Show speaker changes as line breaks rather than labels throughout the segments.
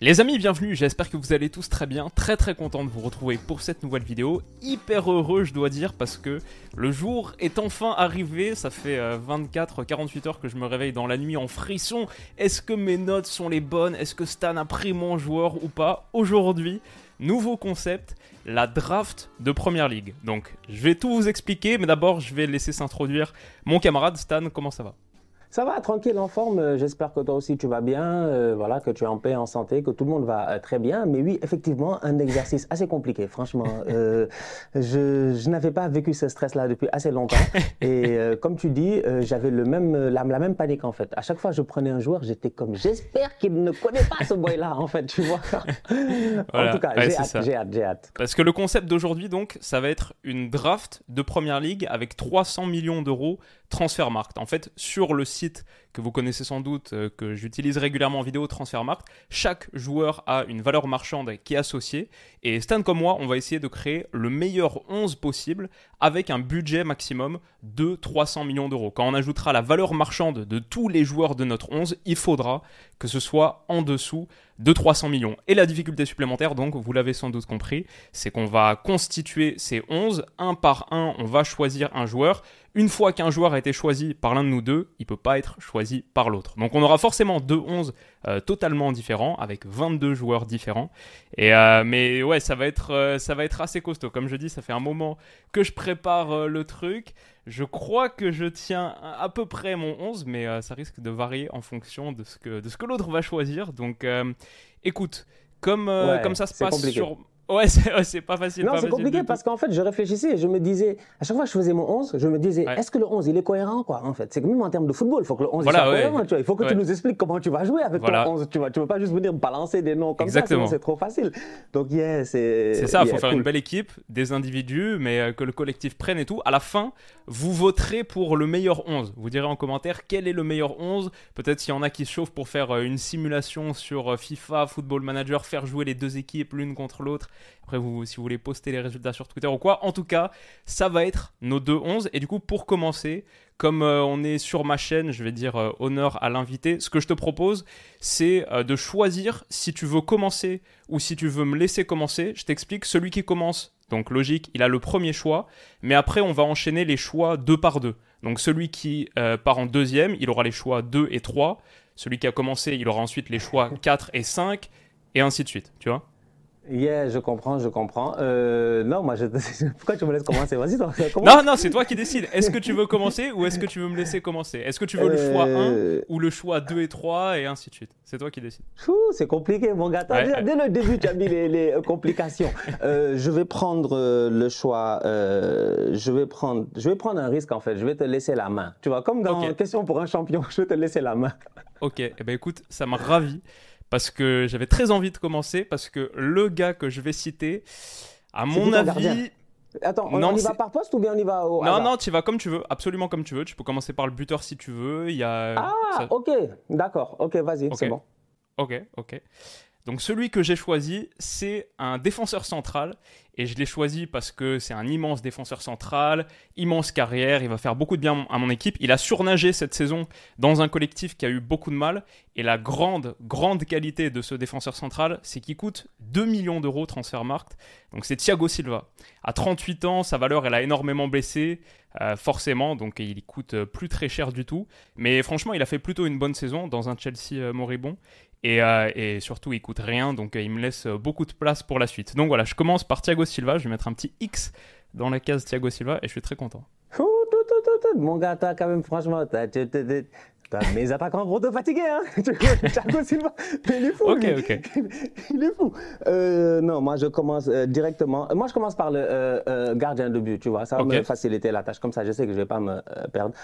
Les amis, bienvenue, j'espère que vous allez tous très bien, très très content de vous retrouver pour cette nouvelle vidéo, hyper heureux je dois dire parce que le jour est enfin arrivé, ça fait 24-48 heures que je me réveille dans la nuit en frisson, est-ce que mes notes sont les bonnes, est-ce que Stan a pris mon joueur ou pas? Aujourd'hui, nouveau concept, la draft de Première Ligue. Donc je vais tout vous expliquer, mais d'abord je vais laisser s'introduire mon camarade Stan, comment ça va?
Ça va, tranquille, en forme. Euh, J'espère que toi aussi tu vas bien, euh, voilà, que tu es en paix, en santé, que tout le monde va euh, très bien. Mais oui, effectivement, un exercice assez compliqué, franchement. Euh, je, je n'avais pas vécu ce stress-là depuis assez longtemps. Et comme tu dis, j'avais le même, la, la, même panique en fait. À chaque fois que je prenais un joueur, j'étais comme, j'espère qu'il ne connaît pas ce boy-là, en fait, tu vois.
Voilà.
En tout cas,
Ouais,
j'ai hâte, j'ai hâte, j'ai hâte.
Parce que le concept d'aujourd'hui, donc, ça va être une draft de Première Ligue avec 300 millions d'euros Transfermarkt. En fait, sur le site que vous connaissez sans doute, euh, que j'utilise régulièrement en vidéo, Transfermarkt, chaque joueur a une valeur marchande qui est associée. Et Stan comme moi, on va essayer de créer le meilleur 11 possible avec un budget maximum de 300 millions d'euros. Quand on ajoutera la valeur marchande de tous les joueurs de notre 11, il faudra que ce soit en dessous de 300 millions. Et la difficulté supplémentaire, donc, vous l'avez sans doute compris, c'est qu'on va constituer ces 11, un par un, on va choisir un joueur. Une fois qu'un joueur a été choisi par l'un de nous deux, il peut pas être choisi par l'autre. Donc on aura forcément deux 11 euh, totalement différents, avec 22 joueurs différents. Et euh, mais ouais, ça va, être, euh, ça va être assez costaud. Comme je dis, ça fait un moment que je prépare le truc. Je crois que je tiens à peu près mon 11, mais ça risque de varier en fonction de ce que, de ce que l'autre va choisir. Donc écoute, comme,
Ouais,
comme ça se passe
compliqué.
sur... Ouais, c'est ouais, pas facile.
Non, c'est compliqué parce qu'en fait, je réfléchissais et je me disais, à chaque fois que je faisais mon 11, je me disais,
Ouais.
est-ce que le 11, il est cohérent, quoi, en fait? C'est que même en termes de football, il faut que le 11 il
Voilà,
soit
ouais.
cohérent, tu vois. Il faut que tu nous expliques comment tu vas jouer avec
Voilà.
ton 11, tu vois. Tu veux pas juste venir balancer des noms comme
Exactement.
ça, c'est trop facile. Donc, yeah, c'est...
C'est ça, il
yeah,
faut faire une belle équipe, des individus, mais euh, que le collectif prenne et tout. À la fin, vous voterez pour le meilleur 11. Vous direz en commentaire quel est le meilleur 11. Peut-être s'il y en a qui se chauffent pour faire euh, une simulation sur euh, FIFA, Football Manager, faire jouer les deux équipes l'une contre l'autre. Après, vous, si vous voulez poster les résultats sur Twitter ou quoi. En tout cas, ça va être nos deux 11. Et du coup, pour commencer, comme euh, on est sur ma chaîne, je vais dire euh, honneur à l'invité, ce que je te propose, c'est euh, de choisir si tu veux commencer ou si tu veux me laisser commencer. Je t'explique, celui qui commence, donc logique, il a le premier choix, mais après on va enchaîner les choix deux par deux. Donc celui qui part en deuxième, il aura les choix 2 et 3. Celui qui a commencé, il aura ensuite les choix 4 et 5, et ainsi de suite, tu vois
Yeah, je comprends, je comprends. Euh, non, moi, je... pourquoi tu me laisses commencer? Vas-y, toi, commence.
Non, non, c'est toi qui décides. Est-ce que tu veux commencer ou est-ce que tu veux me laisser commencer? Est-ce que tu veux le choix 1
Euh,
ou le choix 2 et 3 et ainsi de suite? C'est toi qui décides.
C'est compliqué, mon gars.
Ouais.
Dès le début, tu as mis les, les, euh, complications. Euh, je vais prendre le choix. euh, je vais prendre. Je vais prendre un risque en fait. Je vais te laisser la main. Tu vois, comme dans
Ok.
Question pour un champion, je vais te laisser la main.
Ok, eh ben écoute, ça m'a ravi parce que j'avais très envie de commencer parce que le gars que je vais citer, à mon avis,
Attends, on,
Non,
on y va par poste ou bien on y va au
non non, tu vas comme tu veux, absolument comme tu veux. Tu peux commencer par le buteur si tu veux. Il y a.
Ah,
ça-
ok, d'accord. Ok, vas-y, c'est bon.
Ok, ok. Donc celui que j'ai choisi, c'est un défenseur central. Et je l'ai choisi parce que c'est un immense défenseur central, immense carrière, il va faire beaucoup de bien à mon équipe. Il a surnagé cette saison dans un collectif qui a eu beaucoup de mal. Et la grande, grande qualité de ce défenseur central, c'est qu'il coûte 2 millions d'euros Transfermarkt. Donc c'est Thiago Silva. À 38 ans, sa valeur, elle a énormément baissé, euh, forcément, donc il coûte plus très cher du tout. Mais franchement, il a fait plutôt une bonne saison dans un Chelsea euh, moribond. Et, euh, et surtout, il coûte rien, donc euh, il me laisse euh, beaucoup de place pour la suite. Donc voilà, je commence par Thiago Silva. Je vais mettre un petit X dans la case Thiago Silva et je suis très content.
Mon gars, toi, quand même, franchement, tu- mes attaquants vont te fatiguer, hein Thiago Silva, il est fou.
Ok, ok.
Il est fou. Euh, non, moi je commence euh, directement. Moi je commence par le euh, gardien de but, tu vois. Ça va me faciliter la tâche. Comme ça, je sais que je vais pas me perdre.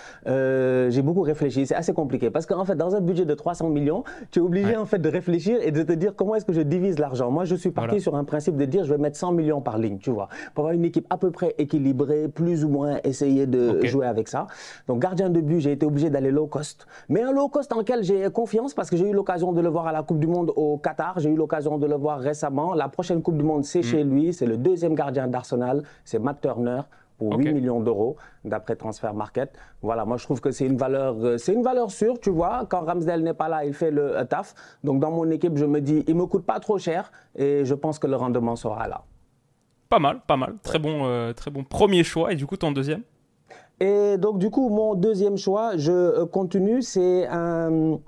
J'ai beaucoup réfléchi. C'est assez compliqué parce qu'en fait, dans un budget de 300 millions, tu es obligé en fait de réfléchir et de te dire comment est-ce que je divise l'argent. Moi, je suis parti sur un principe de dire je vais mettre 100 millions par ligne, tu vois, pour avoir une équipe à peu près équilibrée, plus ou moins essayer de jouer avec ça. Donc gardien de but, j'ai été obligé d'aller low cost. Mais un low cost en lequel j'ai confiance parce que j'ai eu l'occasion de le voir à la Coupe du Monde au Qatar, j'ai eu l'occasion de le voir récemment. La prochaine Coupe du Monde, c'est mm. chez lui, c'est le deuxième gardien d'Arsenal, c'est Matt Turner pour 8 millions d'euros d'après Transfer Market. Voilà, moi je trouve que c'est une valeur, euh, c'est une valeur sûre, tu vois. Quand Ramsdale n'est pas là, il fait le euh, taf. Donc dans mon équipe, je me dis, il me coûte pas trop cher et je pense que le rendement sera là.
Pas mal, pas mal. Très bon, euh, très bon premier choix. Et du coup, ton deuxième?
Et donc, du coup, mon deuxième choix, je euh, continue, c'est un.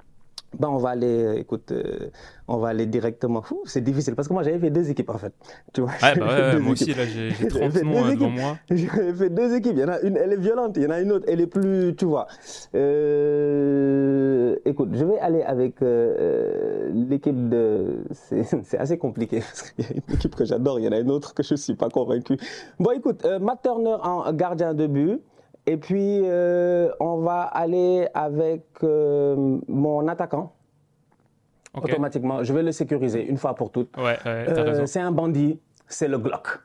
Ben, on va aller, écoute, euh, on va aller directement. C'est difficile parce que moi j'avais fait deux équipes en fait.
Tu vois, bah ouais, moi aussi là j'ai 30 noms devant moi.
J'avais fait deux équipes. Il y en a une, elle est violente, il y en a une autre, elle est plus, tu vois. Euh, écoute, je vais aller avec l'équipe de. C'est assez compliqué parce qu'il y a une équipe que j'adore, il y en a une autre que je ne suis pas convaincu. Bon, écoute, Matt Turner en gardien de but. Et puis, euh, on va aller avec euh, mon attaquant. Automatiquement, je vais le sécuriser une fois pour toutes.
Ouais, euh,
c'est un bandit, c'est le Glock.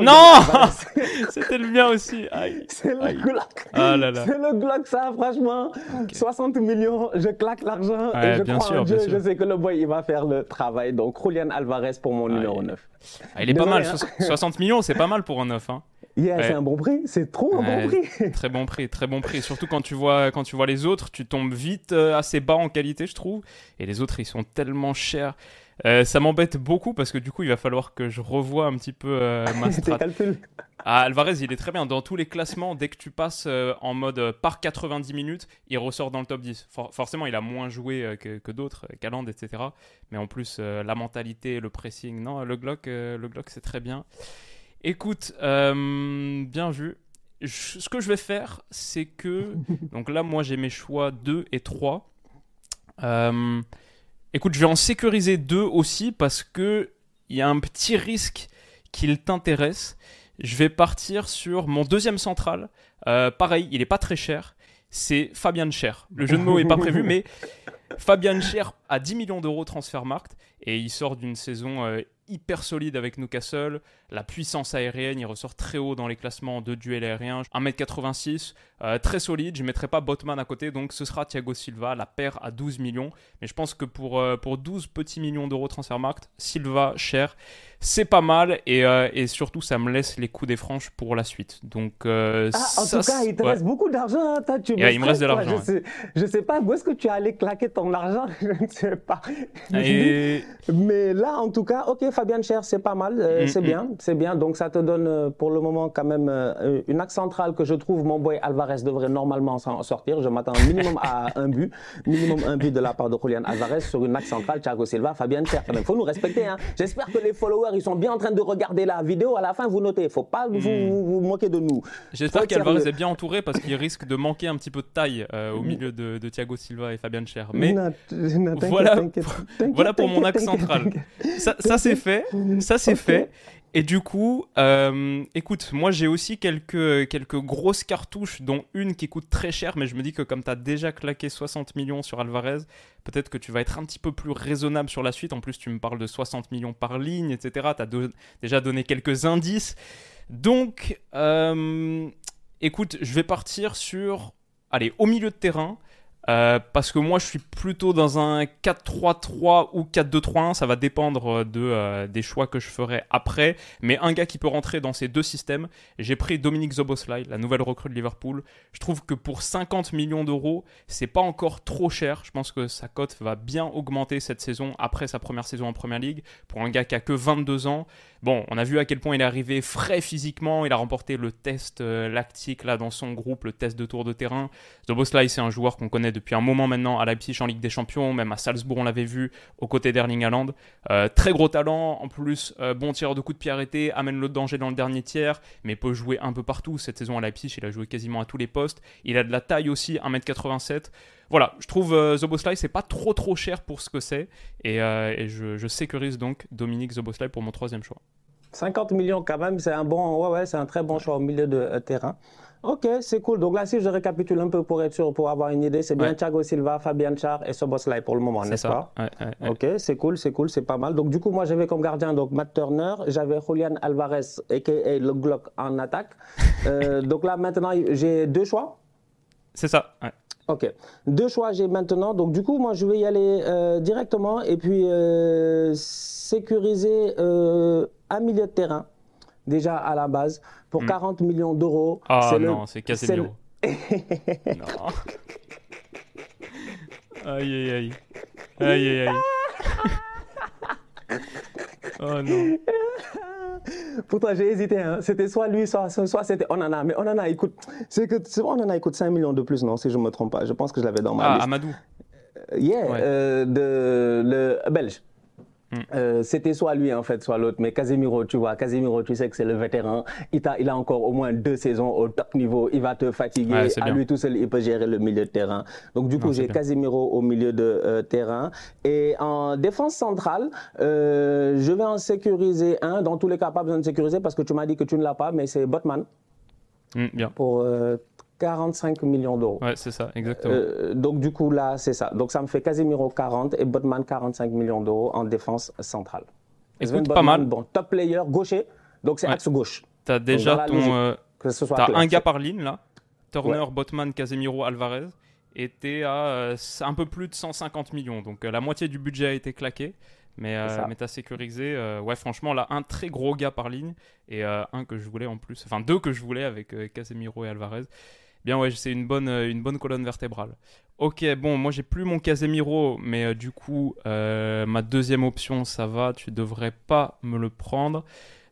Non C'était le mien aussi.
C'est le Glock.
Ah
c'est le Glock, ça, franchement. 60 millions, je claque l'argent et je crois en Dieu. Je sais que le boy, il va faire le travail. Donc, Julian Alvarez pour mon numéro 9.
Ah, il est pas mal. 60 hein. millions, c'est pas mal pour un 9. Hein.
C'est un bon prix, c'est trop un bon prix.
très bon prix, très bon prix. Surtout quand tu vois, quand tu vois les autres, tu tombes vite euh, assez bas en qualité, je trouve. Et les autres, ils sont tellement chers. Euh, ça m'embête beaucoup parce que du coup, il va falloir que je revoie un petit peu euh, ma stratégie. Ah, Alvarez, il est très bien. Dans tous les classements, dès que tu passes en mode par 90 minutes, il ressort dans le top 10. forcément, il a moins joué que, que d'autres, Caland, etc. Mais en plus, la mentalité, le pressing, non, le Glock, le Glock c'est très bien. Écoute, euh, bien vu. ce que je vais faire, c'est que. Donc là, moi, j'ai mes choix 2 et 3. Euh, écoute, je vais en sécuriser 2 aussi parce que il y a un petit risque qu'il t'intéresse. Je vais partir sur mon deuxième central. Euh, pareil, il n'est pas très cher. C'est Fabian Cher. Le jeu de mots n'est pas prévu, mais Fabian Cher a 10 millions d'euros transfer market et il sort d'une saison hyper solide avec Newcastle. La puissance aérienne, il ressort très haut dans les classements de duel aérien. 1m86, euh, très solide. Je ne mettrai pas Botman à côté, donc ce sera Thiago Silva, la paire à 12 millions. Mais je pense que pour, euh, pour 12 petits millions d'euros Transfermarkt, Silva cher, c'est pas mal. Et, euh, et, surtout, ça me laisse les coups des franches pour la suite. Donc, ah,
en tout cas, il te reste beaucoup d'argent. Hein,
il me reste de l'argent.
Je, sais, je sais pas où est-ce que tu allais claquer ton argent. je ne sais pas. Mais là, en tout cas, ok, Fabien Cher, c'est pas mal. Mm, c'est mm. bien, c'est bien. Donc, ça te donne pour le moment quand même une axe centrale que je trouve mon boy Alvarez devrait normalement s'en sortir. Je m'attends minimum à un but, minimum un but de la part de Julian Alvarez sur une axe centrale, Thiago Silva, Fabien Cher. Il faut nous respecter. Hein. J'espère que les followers, ils sont bien en train de regarder la vidéo. À la fin, vous notez. Il ne faut pas vous, vous, moquer de nous.
J'espère qu'Alvarez est bien entouré parce qu'il risque de manquer un petit peu de taille euh, au milieu de, Thiago Silva et Fabien Cher. Mais voilà, voilà pour mon axe central. Ça, ça c'est fait. Ça c'est fait. Et du coup, euh, écoute, moi j'ai aussi quelques, quelques grosses cartouches, dont une qui coûte très cher, mais je me dis que comme tu as déjà claqué 60 millions sur Alvarez, peut-être que tu vas être un petit peu plus raisonnable sur la suite. En plus, tu me parles de 60 millions par ligne, etc. Tu as déjà donné quelques indices. Donc, euh, écoute, je vais partir sur, allez, au milieu de terrain. Euh, parce que moi je suis plutôt dans un 4-3-3 ou 4-2-3-1, ça va dépendre de, euh, des choix que je ferai après. Mais un gars qui peut rentrer dans ces deux systèmes, j'ai pris Dominique Zoboslai, la nouvelle recrue de Liverpool. Je trouve que pour 50 millions d'euros, c'est pas encore trop cher. Je pense que sa cote va bien augmenter cette saison après sa première saison en Première Ligue. Pour un gars qui a que 22 ans, Bon, on a vu à quel point il est arrivé frais physiquement. Il a remporté le test euh, lactique là dans son groupe, le test de tour de terrain. Zoboslai, c'est un joueur qu'on connaît depuis un moment maintenant à Leipzig en Ligue des Champions, même à Salzbourg on l'avait vu aux côtés d'Erling Haaland. Euh, très gros talent, en plus euh, bon tireur de coups de pied arrêté, amène le danger dans le dernier tiers, mais peut jouer un peu partout. Cette saison à Leipzig, il a joué quasiment à tous les postes. Il a de la taille aussi, 1m87. Voilà, je trouve euh, Zoboslai c'est pas trop trop cher pour ce que c'est et, je, je, sécurise donc Dominique Zoboslai pour mon troisième choix.
50 millions quand même, c'est un bon, ouais, ouais, c'est un très bon choix au milieu de terrain. Ok, c'est cool. Donc là, si je récapitule un peu pour être sûr, pour avoir une idée, c'est bien Thiago Silva, Fabian Char et Soboslai pour le moment, n'est-ce pas Ok, c'est cool, c'est cool, c'est pas mal. Donc du coup, moi, j'avais comme gardien donc Matt Turner, j'avais Julian Alvarez, a.k.a. le Glock en attaque. Euh, donc là, maintenant, j'ai deux choix.
C'est ça.
Ok. Deux choix j'ai maintenant. Donc du coup, moi, je vais y aller euh, directement et puis euh, sécuriser un milieu de terrain déjà à la base pour 40 hmm. millions d'euros.
Ah non, c'est Casemiro. non. Aïe aïe aïe. Aïe aïe aïe. oh non.
Pourtant, j'ai hésité. Hein. C'était soit lui, soit, soit c'était Onana. Mais Onana, écoute, c'est que Onana écoute 5 millions de plus, non, si je ne me trompe pas. Je pense que je l'avais dans ma
ah,
liste.
Amadou.
yeah, euh, de, le belge. Euh, c'était soit lui en fait, soit l'autre. Mais Casemiro, tu vois, Casemiro, tu sais que c'est le vétéran. Il a, il a encore au moins deux saisons au top niveau. Il va te fatiguer. à lui tout seul, il peut gérer le milieu de terrain. Donc du coup, j'ai Casemiro au milieu de euh, terrain. Et en défense centrale, euh, je vais en sécuriser un. Dans tous les cas, pas besoin de sécuriser parce que tu m'as dit que tu ne l'as pas, mais c'est Botman.
Mm, bien.
Pour 45 millions d'euros.
Ouais, c'est ça, exactement. Euh,
donc du coup là, c'est ça. Donc ça me fait Casemiro 40 et Botman 45 millions d'euros en défense centrale.
Écoute, pas mal.
Bon, top player gaucher, donc c'est axe gauche.
T'as déjà ton, euh, t'as un gars par ligne là. Turner, Botman, Casemiro, Alvarez. T'es à euh, un peu plus de 150 millions. Donc la moitié du budget a été claqué. Mais, euh, mais t'as sécurisé, ouais, franchement, là, un très gros gars par ligne et un que je voulais en plus, enfin deux que je voulais avec Casemiro et Alvarez. Bien ouais, c'est une bonne, euh, une bonne colonne vertébrale. Ok, bon, moi j'ai plus mon Casemiro, mais euh, du coup, euh, ma deuxième option, ça va, tu devrais pas me le prendre.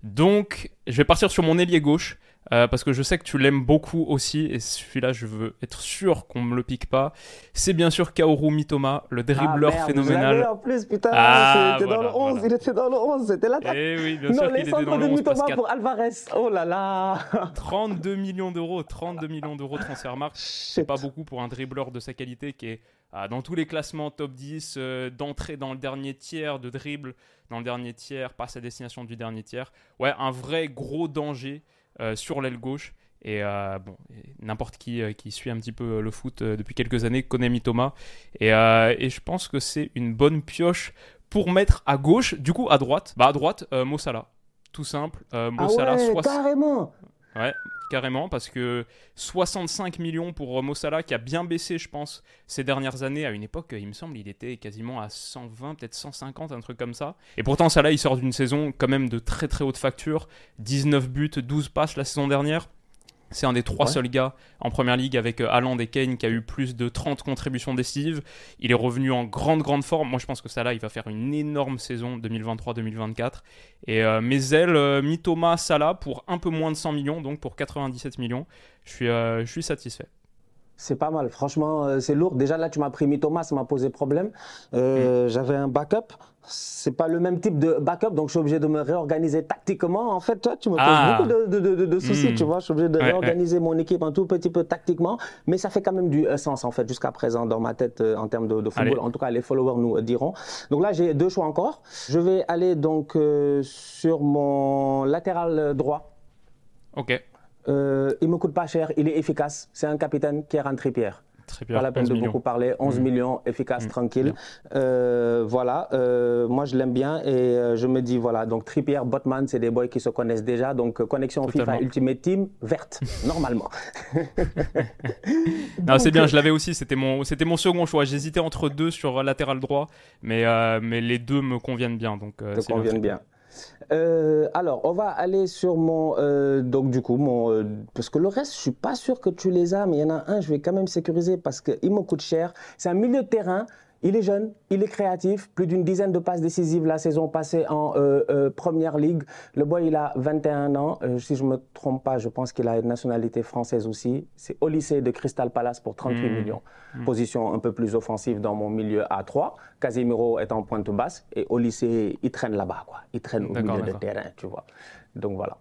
Donc, je vais partir sur mon ailier gauche. Euh, parce que je sais que tu l'aimes beaucoup aussi, et celui-là, je veux être sûr qu'on me le pique pas. C'est bien sûr Kaoru Mitoma, le dribbleur ah, phénoménal.
en plus, putain, ah, il était dans le 11, il était dans le 11, c'était là.
Eh oui, bien sûr qu'il était dans le 11.
Mitoma pour Alvarez, oh là là
32 millions d'euros, 32 millions d'euros transfert marque, c'est pas beaucoup pour un dribbleur de sa qualité qui est ah, dans tous les classements top 10, euh, d'entrée dans le dernier tiers, de dribble dans le dernier tiers, passe à destination du dernier tiers. Ouais, un vrai gros danger. Euh, sur l'aile gauche. Et euh, bon, n'importe qui euh, qui suit un petit peu le foot depuis quelques années connaît Mitoma. Et, et je pense que c'est une bonne pioche pour mettre à gauche. Du coup, à droite, bah à droite, Mossala. Tout simple.
Mossala, ah ouais, carrément
Ouais, carrément, parce que 65 millions pour Mossala, qui a bien baissé, je pense, ces dernières années. À une époque, il me semble, il était quasiment à 120, peut-être 150, un truc comme ça. Et pourtant, Salah, il sort d'une saison quand même de très très haute facture. 19 buts, 12 passes la saison dernière. C'est un des trois seuls gars en première ligue avec euh, Haaland et Kane qui a eu plus de 30 contributions décisives. Il est revenu en grande, grande forme. Moi, je pense que Salah, il va faire une énorme saison 2023-2024. Et euh, mes ailes, euh, Mitoma, Salah, pour un peu moins de 100 millions, donc pour 97 millions, je suis, je suis satisfait.
C'est pas mal, franchement, c'est lourd. Déjà là, tu m'as pris Mitoma, ça m'a posé problème. Mm. J'avais un backup c'est pas le même type de backup, donc je suis obligé de me réorganiser tactiquement. En fait, toi, tu me poses ah. beaucoup de, soucis, hmm. tu vois. Je suis obligé de réorganiser mon équipe un tout petit peu tactiquement, mais ça fait quand même du euh, sens, en fait, jusqu'à présent, dans ma tête, euh, en termes de, football. En tout cas, les followers nous euh, diront. Donc là, j'ai deux choix encore. Je vais aller donc sur mon latéral droit.
Ok.
Il me coûte pas cher, il est efficace. C'est un capitaine qui est rentré Pierre. Pas la peine de beaucoup parler. 11 mmh. millions, efficace, mmh. tranquille. Euh, voilà, euh, moi je l'aime bien et euh, je me dis, voilà, donc Trippier, Botman, c'est des boys qui se connaissent déjà. Donc connexion FIFA Ultimate Team, verte, normalement.
non, c'est bien, je l'avais aussi. C'était mon, c'était mon second choix. J'hésitais entre deux sur latéral droit, mais, mais les deux me conviennent bien. Donc,
Te conviennent bien. Euh, alors, on va aller sur mon. Euh, donc, du coup, mon. Euh, parce que le reste, je suis pas sûr que tu les as, mais il y en a un, je vais quand même sécuriser parce qu'il me coûte cher. C'est un milieu de terrain Il est jeune, il est créatif, plus d'une dizaine de passes décisives la saison passée en euh, euh, Première Ligue. Le boy, il a 21 ans. Euh, si je ne me trompe pas, je pense qu'il a une nationalité française aussi. C'est au lycée de Crystal Palace pour 38
Mmh.
millions.
Mmh.
Position un peu plus offensive dans mon milieu à 3. Casemiro est en pointe basse et au lycée, il traîne là-bas. quoi. Il traîne au milieu de terrain, tu vois. Donc voilà.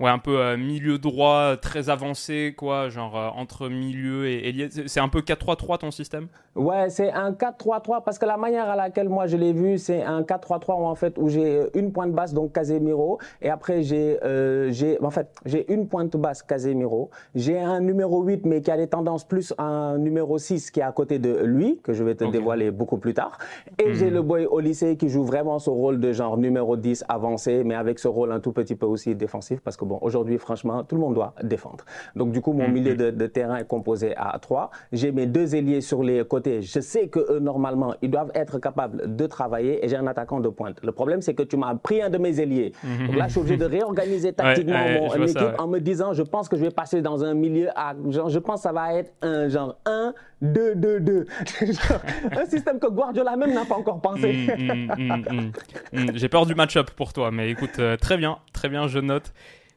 Ouais, un peu euh, milieu droit, très avancé, quoi, genre euh, entre milieu et ailier. C'est- un peu 4-3-3 ton système?
Ouais, c'est un 4-3-3 parce que la manière à laquelle moi je l'ai vu, c'est un 4-3-3 où en fait où j'ai euh, une pointe basse donc Casemiro et après j'ai euh, j'ai en fait, j'ai une pointe basse Casemiro, j'ai un numéro 8 mais qui a des tendances plus à un numéro 6 qui est à côté de lui que je vais te dévoiler beaucoup plus tard. Et j'ai le boy au lycée qui joue vraiment ce rôle de genre numéro 10 avancé mais avec ce rôle un tout petit peu aussi défensif parce que bon, aujourd'hui franchement, tout le monde doit défendre. Donc du coup, mon milieu de, de terrain est composé à 3. J'ai mes deux ailiers sur les côtés. Je sais que eux, normalement, ils doivent être capables de travailler et j'ai un attaquant de pointe. Le problème, c'est que tu m'as pris un de mes ailiers. Donc là, je suis obligé de réorganiser tactiquement
ouais,
mon équipe
ça, ouais.
en me disant, je pense que je vais passer dans un milieu à, genre, je pense que ça va être un genre 1, 2, 2, 2. Genre, un système que Guardiola même n'a pas encore pensé.
Mm, mm. Mm, J'ai peur du match-up pour toi, mais écoute, euh, très bien, très bien, je note.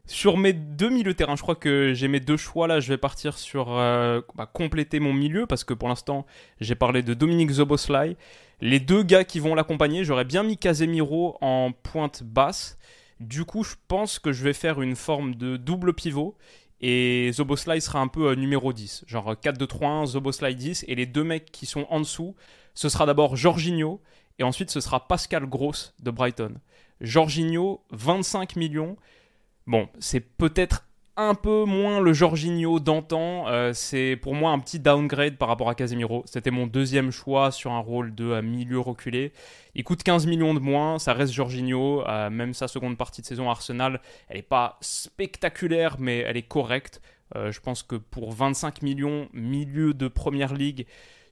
Sur mes deux milieux terrain, je crois que j'ai mes deux choix là. Je vais partir sur euh, bah, compléter mon milieu parce que pour l'instant, j'ai parlé de Dominique Zoboslai. Les deux gars qui vont l'accompagner, j'aurais bien mis Casemiro en pointe basse. Du coup, je pense que je vais faire une forme de double pivot. Et Zoboslai sera un peu euh, numéro 10. Genre 4-2-3-1, Zoboslai 10. Et les deux mecs qui sont en dessous, ce sera d'abord Jorginho. Et ensuite, ce sera Pascal Gross de Brighton. Jorginho, 25 millions. Bon, c'est peut-être un peu moins le Jorginho d'antan. Euh, c'est pour moi un petit downgrade par rapport à Casemiro. C'était mon deuxième choix sur un rôle de milieu reculé. Il coûte 15 millions de moins, ça reste Jorginho. Euh, même sa seconde partie de saison à Arsenal, elle n'est pas spectaculaire, mais elle est correcte. Euh, je pense que pour 25 millions, milieu de première ligue,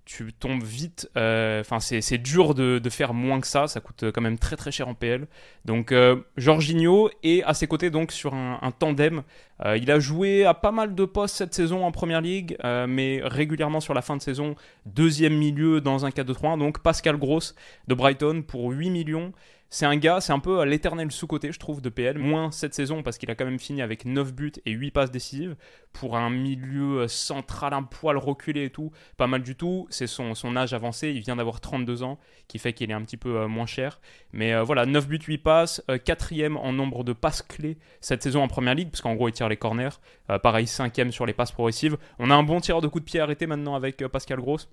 tu tombes vite. euh, Enfin, c'est dur de, faire moins que ça. Ça coûte quand même très très cher en PL. Donc, euh, Jorginho est à ses côtés donc sur un, tandem. Euh, il a joué à pas mal de postes cette saison en première ligue, euh, mais régulièrement sur la fin de saison, deuxième milieu dans un 4-2-3-1. Donc, Pascal Gross de Brighton pour 8 millions. C'est un gars, c'est un peu l'éternel sous-côté, je trouve, de PL. Moins cette saison, parce qu'il a quand même fini avec 9 buts et 8 passes décisives. Pour un milieu euh, central, un poil reculé et tout, pas mal du tout. C'est son, âge avancé, il vient d'avoir 32 ans, qui fait qu'il est un petit peu euh, moins cher. Mais euh, voilà, 9 buts, 8 passes, quatrième en nombre de passes clés cette saison en première ligue, parce qu'en gros, il tire les corners. Euh, pareil, cinquième sur les passes progressives. On a un bon tireur de coups de pied arrêté maintenant avec Pascal Gross.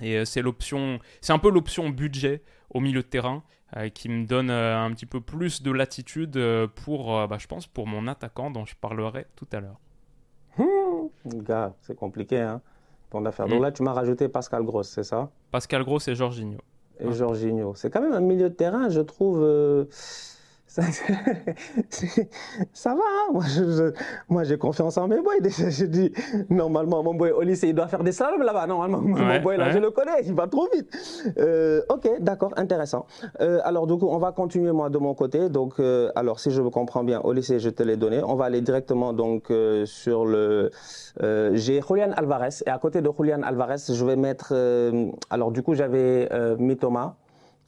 Et euh, c'est l'option, c'est un peu l'option budget au milieu de terrain euh, qui me donne euh, un petit peu plus de latitude euh, pour, bah, je pense, pour mon attaquant dont je parlerai tout à l'heure.
Gars, c'est compliqué, hein, ton affaire.
Mm.
Donc là, tu m'as rajouté Pascal Gross, c'est ça?
Pascal Gross et Jorginho.
Et
Ouais.
Jorginho. C'est quand même un milieu de terrain, je trouve. ça, va, hein. moi, je- je- moi j'ai confiance en mes boys. Déjà, je dis, normalement, mon boy au lycée, il doit faire des slaloms là-bas. Normalement, mon boy là,
ouais.
je le connais, il va trop vite. Euh, ok, d'accord, intéressant. Euh, alors, du coup, on va continuer, moi, de mon côté. Donc, euh, alors, si je me comprends bien, au lycée, je te l'ai donné. On va aller directement, donc, sur le. j'ai Julian Alvarez. Et à côté de Julian Alvarez, je vais mettre. alors, du coup, j'avais mis Thomas.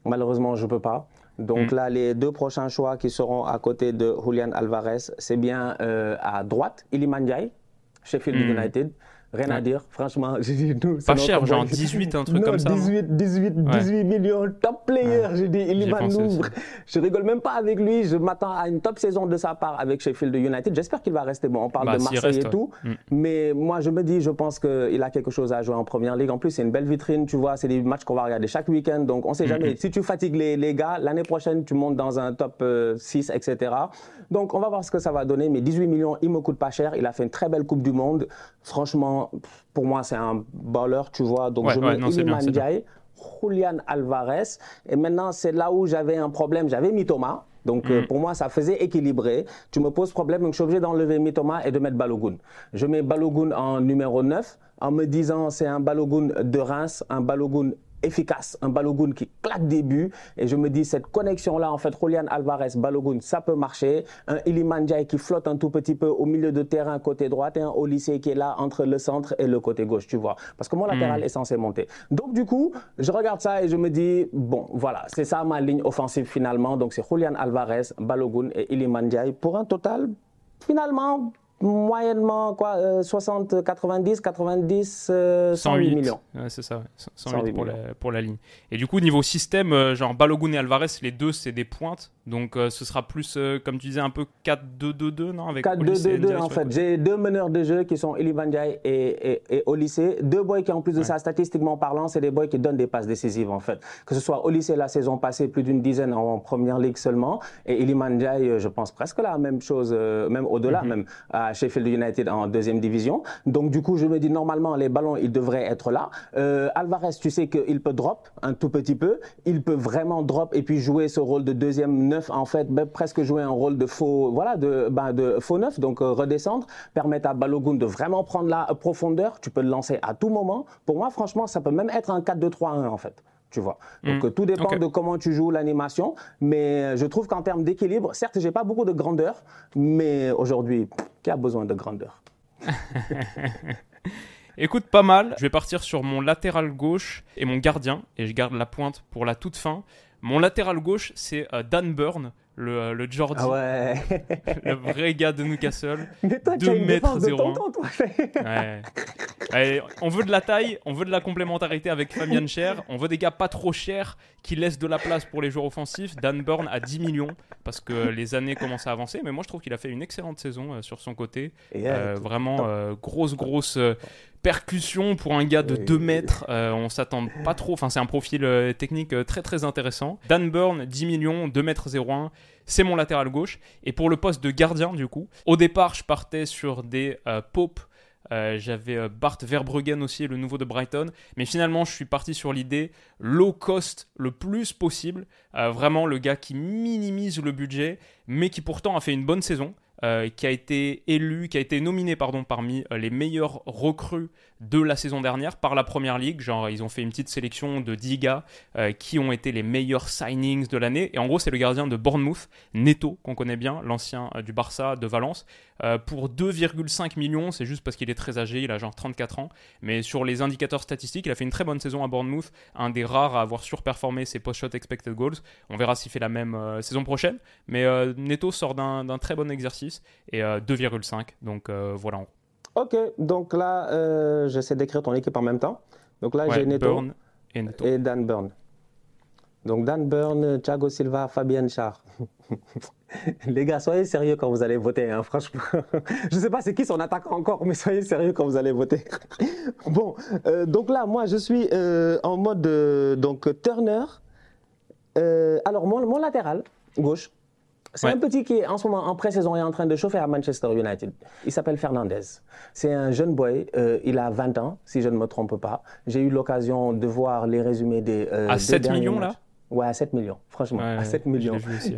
Malheureusement, je peux pas. Donc
Mm.
là, les deux prochains choix qui seront à côté de Julian Alvarez, c'est bien euh, à droite, Iliman Ndiaye, Sheffield
Mm.
United. Rien à dire, franchement. J'ai dit, nous,
Pas cher, genre
boy.
18, un truc
Non,
comme ça, non
18, 18, 18 millions, top player. J'ai dit,
pensé aussi.
Nouvre. Je rigole même pas avec lui. Je m'attends à une top saison de sa part avec Sheffield United. J'espère qu'il va rester bon. On parle
Bah,
de Marseille
reste,
et tout.
Mm.
Mais moi, je me dis, je pense qu'il a quelque chose à jouer en première ligue. En plus, c'est une belle vitrine, tu vois. C'est des matchs qu'on va regarder chaque week-end. Donc, on sait jamais. Si tu fatigues les, les gars, l'année prochaine, tu montes dans un top euh, 6, etc. Donc, on va voir ce que ça va donner. Mais 18 millions, il me coûte pas cher. Il a fait une très belle Coupe du Monde. Franchement, pour moi, c'est un baller, tu vois. Donc,
Ouais,
je
ouais,
mets
non,
Iliman
bien.
Julian Alvarez. Et maintenant, c'est là où j'avais un problème. J'avais mis Thomas. Donc, euh,
Mm.
pour moi, ça faisait équilibré. Tu me poses problème, donc je suis obligé d'enlever Mitoma et de mettre Balogun. Je mets Balogun en numéro 9 en me disant c'est un Balogun de Reims, un Balogun efficace, un Balogun qui claque des buts. Et je me dis, cette connexion-là, en fait, Julian Alvarez, Balogun, ça peut marcher. Un Iliman qui flotte un tout petit peu au milieu de terrain côté droite et un Olysée qui est là entre le centre et le côté gauche, tu vois. Parce que mon latéral hmm. est censé monter. Donc, du coup, je regarde ça et je me dis, bon, voilà, c'est ça ma ligne offensive finalement. Donc, c'est Julian Alvarez, Balogun et Iliman pour un total finalement moyennement quoi, 60, 90, 90, 108, millions.
c'est ça, 108, pour, La, pour, la, ligne. Et du coup, niveau système, euh, genre Balogun et Alvarez, les deux, c'est des pointes. Donc euh, ce sera plus, euh, comme tu disais, un peu 4-2-2-2, non
4-2-2-2, en fait. J'ai deux meneurs de jeu qui sont Eli et, et, et. Deux boys qui, en plus de ça, statistiquement parlant, c'est des boys qui donnent des passes décisives, en fait. Que ce soit Olyssée la saison passée, plus d'une dizaine en, première ligue seulement. Et Eli Banjai, je pense presque la même chose, même au-delà, mhm. même à Sheffield United en deuxième division. Donc du coup, je me dis, normalement, les ballons, ils devraient être là. Euh, Alvarez, tu sais qu'il peut drop un tout petit peu. Il peut vraiment drop et puis jouer ce rôle de deuxième en fait, ben, presque jouer un rôle de faux, voilà, de, ben, de faux neuf, donc euh, redescendre, permettre à Balogun de vraiment prendre la profondeur. Tu peux le lancer à tout moment. Pour moi, franchement, ça peut même être un 4-2-3-1 en fait. Tu vois. Donc hmm. euh, tout dépend de comment tu joues l'animation, mais euh, je trouve qu'en termes d'équilibre, certes, j'ai pas beaucoup de grandeur, mais aujourd'hui, qui a besoin de grandeur?
Écoute, pas mal. Je vais partir sur mon latéral gauche et mon gardien, et je garde la pointe pour la toute fin. Mon latéral gauche, c'est euh, Dan Burn, le, euh, le Jordi.
Ah ouais.
le vrai gars de Newcastle. Mais toi, 2 mètres 01. ouais. on veut de la taille, on veut de la complémentarité avec Fabian Cher, on veut des gars pas trop chers qui laissent de la place pour les joueurs offensifs. Dan Burn à 10 millions parce que les années commencent à avancer, mais moi je trouve qu'il a fait une excellente saison euh, sur son côté. vraiment grosse grosse percussion pour un gars de 2 mètres. Euh, on s'attend pas trop. Enfin, c'est un profil euh, technique euh, très très intéressant. Dan Burn, 10 millions, 2 mètres 01. C'est mon latéral gauche. Et pour le poste de gardien, du coup, au départ, je partais sur des Pope. J'avais Bart Verbruggen aussi, le nouveau de Brighton. Mais finalement, je suis parti sur l'idée low cost le plus possible. vraiment le gars qui minimise le budget, mais qui pourtant a fait une bonne saison. Euh, qui a été élu, qui a été nominé pardon, parmi euh, les meilleurs recrues de la saison dernière par la Première Ligue. Genre, ils ont fait une petite sélection de 10 gars euh, qui ont été les meilleurs signings de l'année. Et en gros, c'est le gardien de Bournemouth, Neto, qu'on connaît bien, l'ancien du Barça de Valence, pour 2,5 millions. C'est juste parce qu'il est très âgé, il a genre 34 ans. Mais sur les indicateurs statistiques, il a fait une très bonne saison à Bournemouth, un des rares à avoir surperformé ses post-shot expected goals. On verra s'il fait la même saison prochaine. Mais Neto sort d'un très bon exercice et 2,5. Euh, donc euh, voilà.
Ok, donc là, euh, j'essaie d'écrire ton équipe en même temps. Donc là, j'ai Neto, et, Dan Burn. Donc Dan Burn, Thiago Silva, Fabien Char. Les gars, soyez sérieux quand vous allez voter, hein, franchement. je ne sais pas c'est qui son attaquant encore, mais soyez sérieux quand vous allez voter. bon, donc là, moi, je suis en mode donc Turner. alors, mon, mon latéral gauche, c'est un petit qui, en ce moment, en pré-saison, est en train de chauffer à Manchester United. Il s'appelle Fernandez. C'est un jeune boy. Euh, il a 20 ans, si je ne me trompe pas. J'ai eu l'occasion de voir les résumés des.
Euh, à 7 millions, là
Ouais, à 7 millions, franchement, à 7 millions.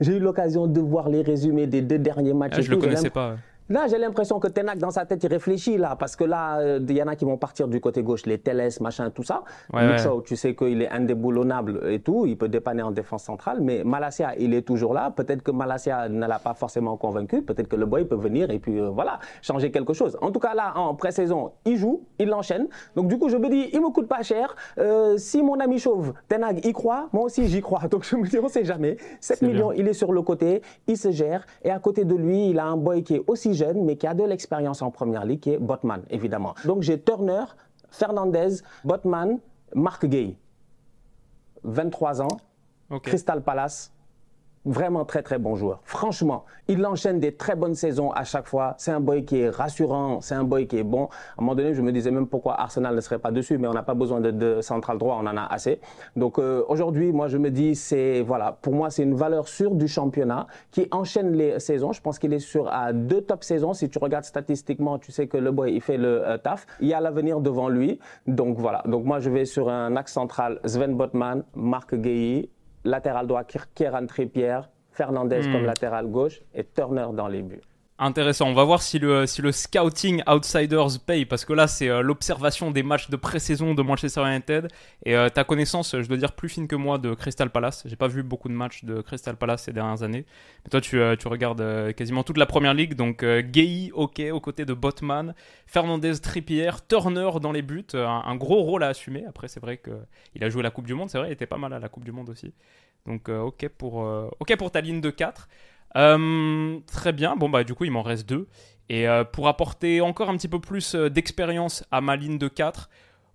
J'ai eu l'occasion de voir les résumés des deux derniers matchs. Ah,
je ne le connaissais pas.
Là, j'ai l'impression que Tenak, dans sa tête, il réfléchit, là, parce que là, euh, il y en a qui vont partir du côté gauche, les Teles, machin, tout ça. Ouais, tu sais qu'il est indéboulonnable et tout, il peut dépanner en défense centrale, mais Malasia, il est toujours là. Peut-être que Malasia ne l'a pas forcément convaincu, peut-être que le boy peut venir et puis, euh, voilà, changer quelque chose. En tout cas, là, en pré-saison, il joue, il l'enchaîne. Donc, du coup, je me dis, il me coûte pas cher. Euh, si mon ami Chauve, Tenag, y croit, moi aussi, j'y crois. Donc, je me dis, on sait jamais. 7 millions, il est sur le côté, il se gère, et à côté de lui, il a un boy qui est aussi jeune, mais qui a de l'expérience en première ligue, qui est Botman, évidemment. Donc j'ai Turner, Fernandez, Botman, Mark Gay. 23 ans, Crystal Palace, Vraiment très très bon joueur. Franchement, il enchaîne des très bonnes saisons à chaque fois. C'est un boy qui est rassurant, c'est un boy qui est bon. À un moment donné, je me disais même pourquoi Arsenal ne serait pas dessus, mais on n'a pas besoin de, central droit, on en a assez. Donc euh, aujourd'hui, moi je me dis, c'est voilà, pour moi c'est une valeur sûre du championnat qui enchaîne les saisons. Je pense qu'il est sur à deux top saisons. Si tu regardes statistiquement, tu sais que le boy il fait le euh, taf. Il y a l'avenir devant lui. Donc voilà. Donc moi je vais sur un axe central Sven Botman, Marc Gueye latéral droit Kieran Trippier, Fernandez comme hmm. latéral gauche et Turner dans les buts.
Intéressant. On va voir si le, si le scouting outsiders paye, parce que là, c'est euh, l'observation des matchs de pré-saison de Manchester United. Et euh, ta connaissance, je dois dire, plus fine que moi de Crystal Palace. J'ai pas vu beaucoup de matchs de Crystal Palace ces dernières années. Mais toi, tu, euh, tu regardes quasiment toute la première ligue. Donc, Gay, ok, aux côtés de Botman, Fernandez, Trippier, Turner dans les buts. Un, gros rôle à assumer. Après, c'est vrai qu'il a joué la Coupe du Monde. C'est vrai, il était pas mal à la Coupe du Monde aussi. Donc, ok, pour, ok pour ta ligne de 4. Euh, très bien, bon bah du coup il m'en reste deux. Et euh, pour apporter encore un petit peu plus euh, d'expérience à ma ligne de 4,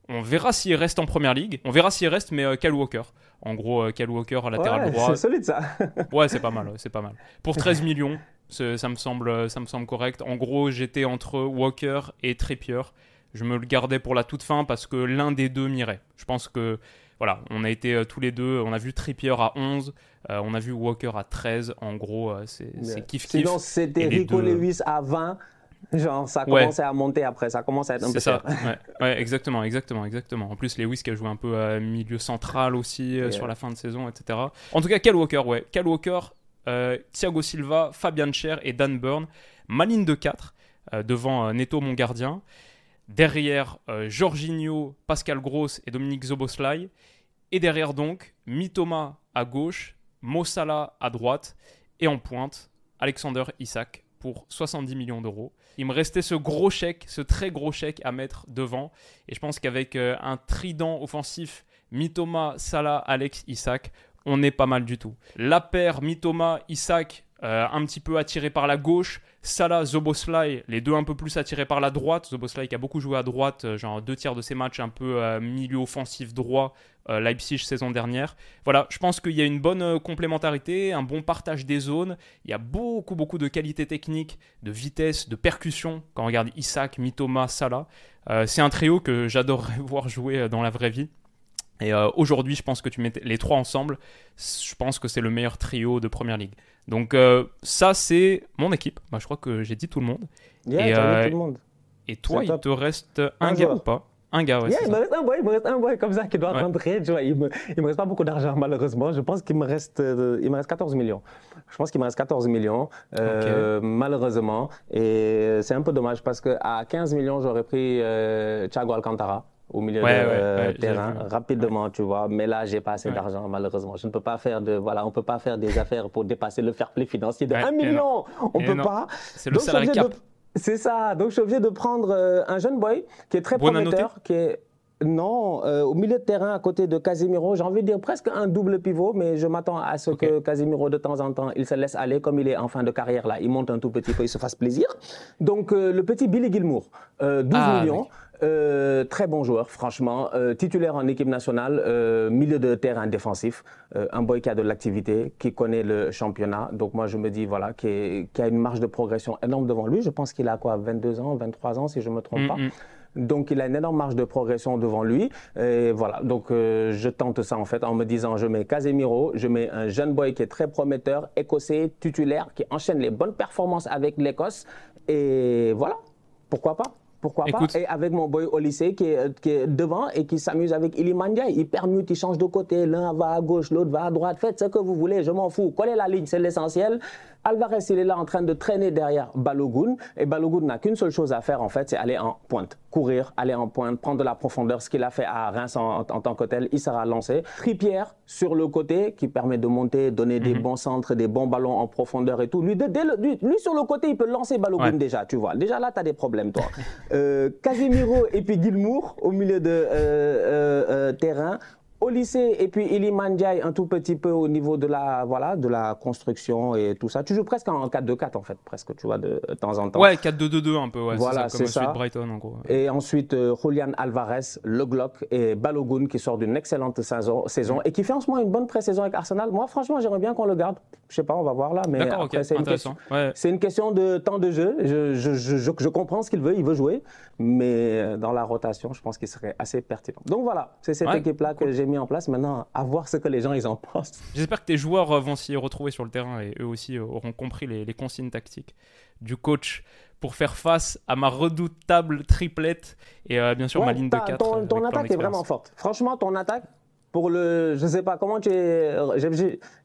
on verra s'il reste en première ligue. On verra s'il reste, mais Cal Walker. En gros, Cal Walker à latéral droit.
C'est solide ça.
ouais, c'est pas mal, c'est pas mal. Pour 13 millions, ça me, semble, ça me semble correct. En gros, j'étais entre Walker et Trippier. Je me le gardais pour la toute fin parce que l'un des deux m'irait. Je pense que voilà, on a été tous les deux, on a vu Trippier à 11, euh, on a vu Walker à 13. En gros, euh, c'est kiff kiff.
Sinon, c'était Rico Lewis à 20. Genre, ça a commencé à monter après, ça commence à être un peu
ça. Ouais. exactement, exactement, exactement. En plus, Lewis qui a joué un peu à milieu central aussi sur la fin de saison, etc. En tout cas, Cal Walker, ouais. Cal Walker, Thiago Silva, Fabian Cher et Dan Burn. Ma ligne de 4, devant Neto, mon gardien. Derrière, Jorginho, Pascal Gross et Dominique Zoboslai. Et derrière donc, Mitoma à gauche, Mossala à droite, et en pointe, Alexander Isaac pour 70 millions d'euros. Il me restait ce gros chèque, ce très gros chèque à mettre devant. Et je pense qu'avec euh, un trident offensif, Mitoma, Salah, Alex, Isaac, on est pas mal du tout. La paire Mitoma, Isaac, euh, un petit peu attiré par la gauche. Salah, Zoboslai, les deux un peu plus attirés par la droite. Zoboslai qui a beaucoup joué à droite, euh, genre deux tiers de ses matchs un peu euh, milieu offensif droit, Leipzig saison dernière. Voilà, je pense qu'il y a une bonne complémentarité, un bon partage des zones. Il y a beaucoup, beaucoup de qualité technique, de vitesse, de percussion quand on regarde Isaac, Mitoma, Salah. C'est un trio que j'adorerais voir jouer dans la vraie vie. Et aujourd'hui, je pense que tu mets les trois ensemble, je pense que c'est le meilleur trio de Première Ligue. Donc euh, ça, c'est mon équipe. Bah, je crois que j'ai dit tout le monde.
et, euh, tout le monde.
et toi, il te reste un, gars ou pas? Un gars, ouais.
il me reste un boy, il me reste un boy comme ça qui doit rentrer. Tu vois, il me, me reste pas beaucoup d'argent malheureusement. Je pense qu'il me reste, euh, il me reste 14 millions. Je pense qu'il me reste 14 millions malheureusement. Et c'est un peu dommage parce que à 15 millions, j'aurais pris Thiago Alcantara au milieu de euh, terrain rapidement, tu vois. Mais là, j'ai pas assez d'argent, malheureusement. Je ne peux pas faire de, voilà, on peut pas faire des affaires pour dépasser le fair play financier de 1 million. On ne peut pas.
C'est le salarié cap.
C'est ça. Donc, je suis obligé de prendre euh, un jeune boy qui est très prometteur, qui est non, euh, au milieu de terrain, à côté de Casimiro, j'ai envie de dire presque un double pivot, mais je m'attends à ce que Casimiro, de temps en temps, il se laisse aller, comme il est en fin de carrière là, il monte un tout petit peu, il se fasse plaisir. Donc, le petit Billy Gilmour, 12 ah, millions. Euh, très bon joueur, franchement. Euh, titulaire en équipe nationale, euh, milieu de terrain défensif. un boy qui a de l'activité, qui connaît le championnat. Donc moi, je me dis, voilà, qui, a une marge de progression énorme devant lui. Je pense qu'il a quoi, 22 ans, 23 ans, si je ne me trompe pas. Donc il a une énorme marge de progression devant lui. Et voilà, donc je tente ça en fait en me disant je mets Casemiro, je mets un jeune boy qui est très prometteur, écossais, titulaire, qui enchaîne les bonnes performances avec l'Écosse. Et voilà, pourquoi pas? Pourquoi pas? Et avec mon boy au lycée qui est, qui est devant et qui s'amuse avec Ilimandia. Il permute, il change de côté. L'un va à gauche, l'autre va à droite. Faites ce que vous voulez, je m'en fous. Quelle est la ligne? C'est l'essentiel. Alvarez, il est là en train de traîner derrière Balogun. Et Balogun n'a qu'une seule chose à faire, en fait, c'est aller en pointe. Courir, aller en pointe, prendre de la profondeur. Ce qu'il a fait à Reims en, tant que tel, il sera lancé. Tripierre sur le côté, qui permet de monter, donner des mhm. bons centres, des bons ballons en profondeur et tout. Lui, lui, sur le côté, il peut lancer Balogun déjà, tu vois. Déjà là, tu as des problèmes, toi. euh, Casemiro et puis Gilmour au milieu de euh, euh, euh, terrain au lycée et puis Ili Mandiaï un tout petit peu au niveau de la voilà de la construction et tout ça. Tu joues presque en 4-2-4 en fait, presque tu vois de, temps en temps.
Ouais, 4-2-2-2 un peu ouais, voilà, c'est ça, comme Brighton en gros.
Et ensuite euh, Julian Alvarez, Le Glock et Balogun qui sort d'une excellente saison, saison et qui fait en ce moment une bonne pré-saison avec Arsenal. Moi franchement, j'aimerais bien qu'on le garde. Je sais pas, on va voir là mais après c'est une question c'est une question de temps de jeu. Je, je, je, je comprends ce qu'il veut, il veut jouer, mais euh, dans la rotation, je pense qu'il serait assez pertinent. Donc voilà, c'est cette équipe là que j'ai mis en place. Maintenant, à voir ce que les gens ils en pensent.
J'espère que tes joueurs euh, vont s'y retrouver sur le terrain et eux aussi euh, auront compris les, consignes tactiques du coach pour faire face à ma redoutable triplette et euh, bien sûr ma ligne de 4.
Ton, ton attaque est vraiment forte. Franchement, ton attaque, pour le, je sais pas comment tu es,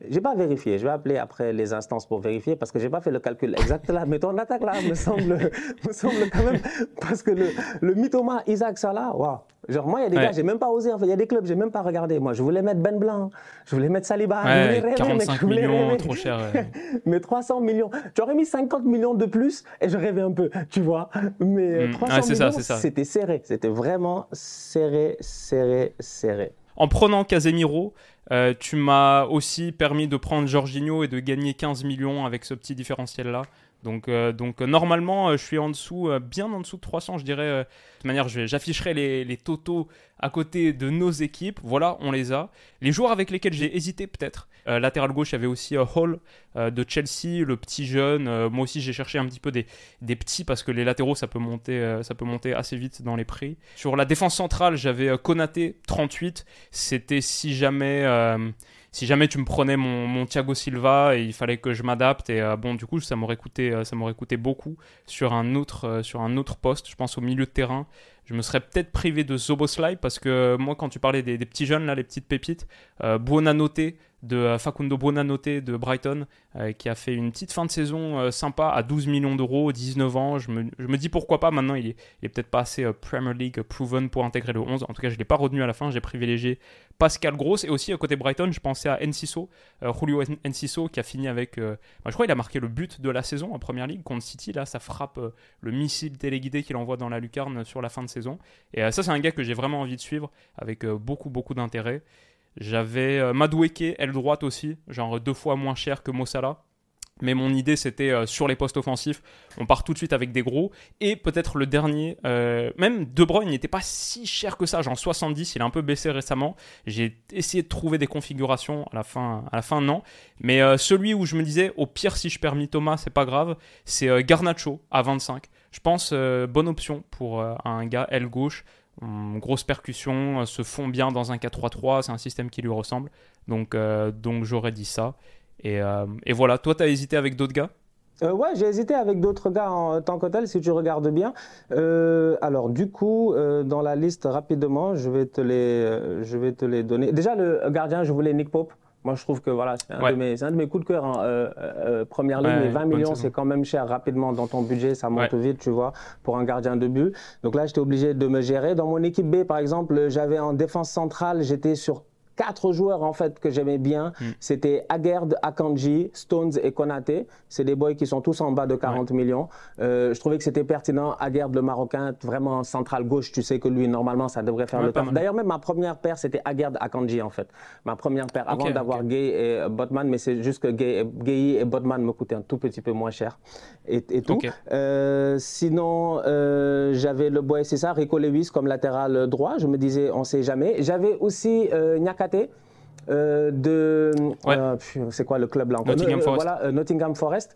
j'ai pas vérifié. Je vais appeler après les instances pour vérifier parce que j'ai pas fait le calcul exact là. Mais ton attaque là me semble, me semble quand même parce que le, le mythoma Isaac Salah, waouh. Genre moi il y a des gars, j'ai même pas osé. En fait, il y a des clubs, j'ai même pas regardé. Moi, je voulais mettre Ben Blanc, je voulais mettre Saliba,
ouais, 45 millions, trop cher.
mais 300 millions. Tu aurais mis 50 millions de plus et je rêvais un peu, tu vois. Mais 300 hmm. millions, c'était serré. C'était vraiment serré, serré, serré
en prenant Casemiro, euh, tu m'as aussi permis de prendre Jorginho et de gagner 15 millions avec ce petit différentiel-là. Donc, euh, donc normalement, euh, je suis en dessous, bien en dessous de 300, je dirais. de toute manière, j'afficherai les, totaux à côté de nos équipes. Voilà, on les a. Les joueurs avec lesquels j'ai hésité peut-être. Euh, latéral gauche, il y avait aussi euh, Hall euh, de Chelsea, le petit jeune. moi aussi, j'ai cherché un petit peu des, des, petits parce que les latéraux, ça peut, monter, ça peut monter assez vite dans les prix. Sur la défense centrale, j'avais Konaté 38. C'était si jamais si jamais tu me prenais mon, mon, Thiago Silva et il fallait que je m'adapte et bon du coup ça m'aurait coûté ça m'aurait coûté beaucoup sur un autre sur un autre poste je pense au milieu de terrain je me serais peut-être privé de Zoboslai parce que moi, quand tu parlais des, petits jeunes, là, les petites pépites, euh, de euh, Facundo Buonanotte de Brighton, euh, qui a fait une petite fin de saison euh, sympa à 12 millions d'euros, 19 ans. Je me, je me, dis pourquoi pas. Maintenant, il est, est peut-être pas assez Premier League proven pour intégrer le 11. En tout cas, je l'ai pas retenu à la fin. J'ai privilégié Pascal Gross. Et aussi, à côté Brighton, je pensais à Enciso, Julio Enciso, qui a fini avec. je crois qu'il a marqué le but de la saison en Premier League contre City. Là, ça frappe le missile téléguidé qu'il envoie dans la lucarne sur la fin de saison. Et ça, c'est un gars que j'ai vraiment envie de suivre avec beaucoup, beaucoup d'intérêt. J'avais euh, Madoueke, aile droite aussi, genre deux fois moins cher que Mossala. Mais mon idée, c'était euh, sur les postes offensifs, on part tout de suite avec des gros. Et peut-être le dernier, euh, même De Bruyne n'était pas si cher que ça, genre 70, il a un peu baissé récemment. J'ai essayé de trouver des configurations à la fin, à la non. Mais celui où je me disais, au pire, si je perds Thomas, c'est pas grave, c'est Garnacho à 25. Je pense bonne option pour un gars aile gauche grosse percussion, euh, se fond bien dans un 4-3-3, c'est un système qui lui ressemble. Euh, donc j'aurais dit ça. Et, euh, et voilà, toi, tu as hésité avec d'autres gars?
Ouais, j'ai hésité avec d'autres gars en tant que tel, si tu regardes bien. alors, du coup, dans la liste, rapidement, je vais, te les, je vais te les donner. Déjà, le gardien, je voulais Nick Pope. Moi, je trouve que voilà, c'est un, de mes coups de cœur. en euh, euh, première ligne, mais 20 millions, c'est quand même cher rapidement dans ton budget. Ça monte vite, tu vois, pour un gardien de but. Donc là, j'étais obligé de me gérer. Dans mon équipe B, par exemple, j'avais en défense centrale, j'étais sur quatre joueurs en fait que j'aimais bien. Hmm. C'était Aguerd, Akanji, Stones et Konaté. C'est des boys qui sont tous en bas de 40 millions. Euh, je trouvais que c'était pertinent. Aguerd, le Marocain, vraiment central gauche. Tu sais que lui, normalement, ça devrait faire le taf. D'ailleurs, même ma première paire, c'était Aguerd, Akanji en fait. Ma première paire avant d'avoir Gay et Botman, mais c'est juste que Gay, Gay, et Botman me coûtaient un tout petit peu moins cher et, tout. Euh, sinon, euh, j'avais le boy, c'est ça, Rico Lewis comme latéral droit. Je me disais, on sait jamais. J'avais aussi Nyaka fíjate euh, de euh, c'est quoi le club là
Nottingham Forest.
Voilà, euh, Nottingham Forest,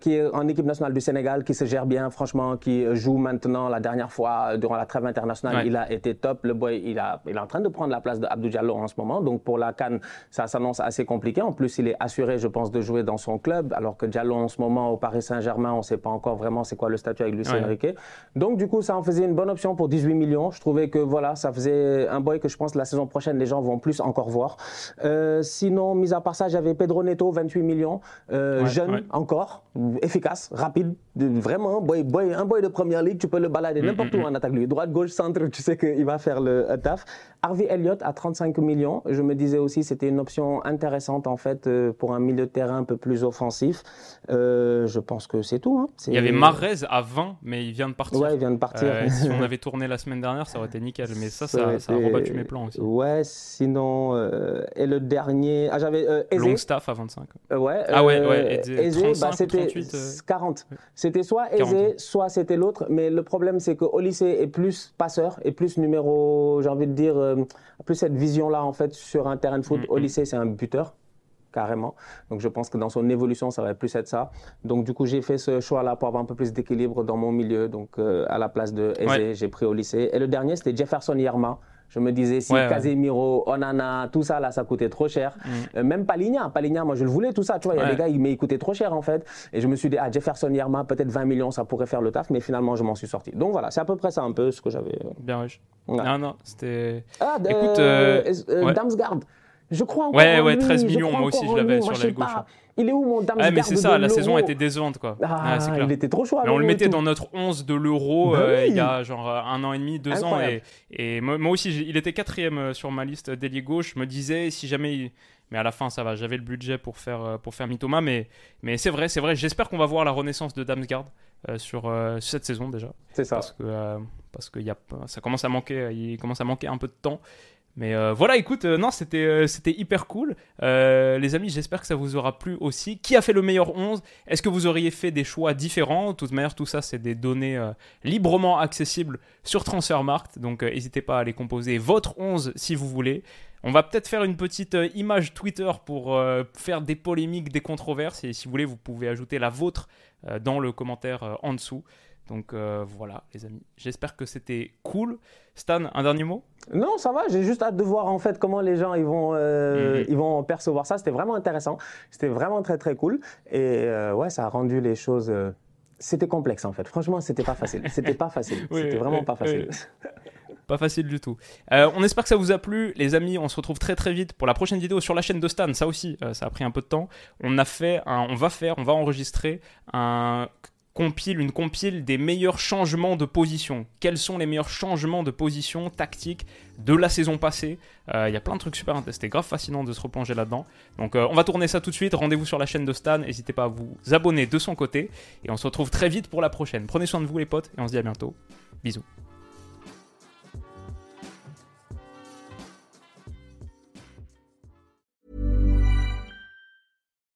qui est en équipe nationale du Sénégal, qui se gère bien, franchement, qui joue maintenant. La dernière fois, durant la trêve internationale, il a été top. Le boy, il, a, il est en train de prendre la place de Abdou Diallo en ce moment. Donc pour la Cannes, ça s'annonce assez compliqué. En plus, il est assuré, je pense, de jouer dans son club, alors que Diallo en ce moment au Paris Saint-Germain, on ne sait pas encore vraiment c'est quoi le statut avec Lucien Riquet. Donc du coup, ça en faisait une bonne option pour 18 millions. Je trouvais que voilà, ça faisait un boy que je pense la saison prochaine les gens vont plus encore voir. Euh, sinon, mis à part ça, j'avais Pedro Neto, 28 millions, euh, jeune encore, efficace, rapide, vraiment, boy, boy, un boy de première ligue, tu peux le balader mm, n'importe où mm, mm. en attaque lui. Droite, gauche, centre, tu sais qu'il va faire le taf. Harvey Elliott à 35 millions, je me disais aussi c'était une option intéressante en fait euh, pour un milieu de terrain un peu plus offensif. je pense que c'est tout. Hein.
Il y avait Marrez à 20, mais il vient de partir.
Ouais, il vient de partir.
si on avait tourné la semaine dernière, ça aurait été nickel. Mais ça, ça, a rebattu mes plans aussi.
Ouais, sinon, et le dernier. Ah, j'avais euh,
Longstaff à 25.
Euh, ouais.
Ah ouais, ouais.
Aizé, bah, c'était 40. C'était soit Aizé, soit c'était l'autre. Mais le problème, c'est qu'au lycée est plus passeur, et plus numéro, j'ai envie de dire, euh, plus cette vision-là, en fait, sur un terrain de foot. Au lycée, c'est un buteur carrément. Donc je pense que dans son évolution, ça va plus être ça. Donc du coup, j'ai fait ce choix-là pour avoir un peu plus d'équilibre dans mon milieu. Donc à la place de Aizé, j'ai pris au lycée. Et le dernier, c'était Jefferson Yerma Je me disais, si Casemiro, Onana, tout ça, là, ça coûtait trop cher. Mm. Euh, même Paligna, Paligna, moi, je le voulais, tout ça. Tu vois, il y a des gars, mais il coûtait trop cher, en fait. Et je me suis dit, ah, Jefferson Yerma, peut-être 20 millions, ça pourrait faire le taf. Mais finalement, je m'en suis sorti. Donc voilà, c'est à peu près ça, un peu, ce que j'avais. Euh,
Bien riche. Non, non, c'était.
Ah, Écoute, Damsgaard. Je crois encore
Ouais, ouais, 13 millions, moi aussi, je l'avais sur la gauche.
Il est où mon Damsgaard
Ah, mais c'est ça, la saison était décevante, quoi.
Ah, il était trop chaud.
Mais on le mettait dans notre 11 de l'Euro bah euh, il y a genre un an et demi, deux ans. Et, et moi, aussi, il était quatrième euh, sur ma liste d'ailier gauche. Je me disais, si jamais. Mais à la fin, ça va, j'avais le budget pour faire, euh, pour faire Mitoma. Mais, mais c'est vrai, c'est vrai. J'espère qu'on va voir la renaissance de Damsgaard sur cette saison déjà.
C'est ça.
Parce que, parce que y a, ça commence à manquer, il commence à manquer un peu de temps. Mais euh, voilà, écoute, euh, non, c'était euh, c'était hyper cool. les amis, j'espère que ça vous aura plu aussi. Qui a fait le meilleur 11 Est-ce que vous auriez fait des choix différents? De toute manière, tout ça, c'est des données librement accessibles sur Transfermarkt. Donc, n'hésitez pas à aller composer votre 11 si vous voulez. On va peut-être faire une petite image Twitter pour faire des polémiques, des controverses. Et si vous voulez, vous pouvez ajouter la vôtre dans le commentaire en dessous. Donc euh, voilà, les amis. J'espère que c'était cool. Stan, un dernier mot?
Non, ça va. J'ai juste hâte de voir en fait comment les gens ils vont, euh, mhm. ils vont percevoir ça. C'était vraiment intéressant. C'était vraiment très très cool. Et euh, ouais, ça a rendu les choses. C'était complexe en fait. Franchement, c'était pas facile. C'était pas facile. c'était vraiment pas facile.
Pas facile du tout. on espère que ça vous a plu, les amis. On se retrouve très très vite pour la prochaine vidéo sur la chaîne de Stan. Ça aussi, ça a pris un peu de temps. On a fait, on va faire, on va enregistrer un compile, une compile des meilleurs changements de position. Quels sont les meilleurs changements de position tactique de la saison passée? Euh, Il y a plein de trucs super intéressants. C'était grave fascinant de se replonger là-dedans. Donc euh, on va tourner ça tout de suite. Rendez-vous sur la chaîne de Stan. N'hésitez pas à vous abonner de son côté. Et on se retrouve très vite pour la prochaine. Prenez soin de vous les potes et on se dit à bientôt. Bisous.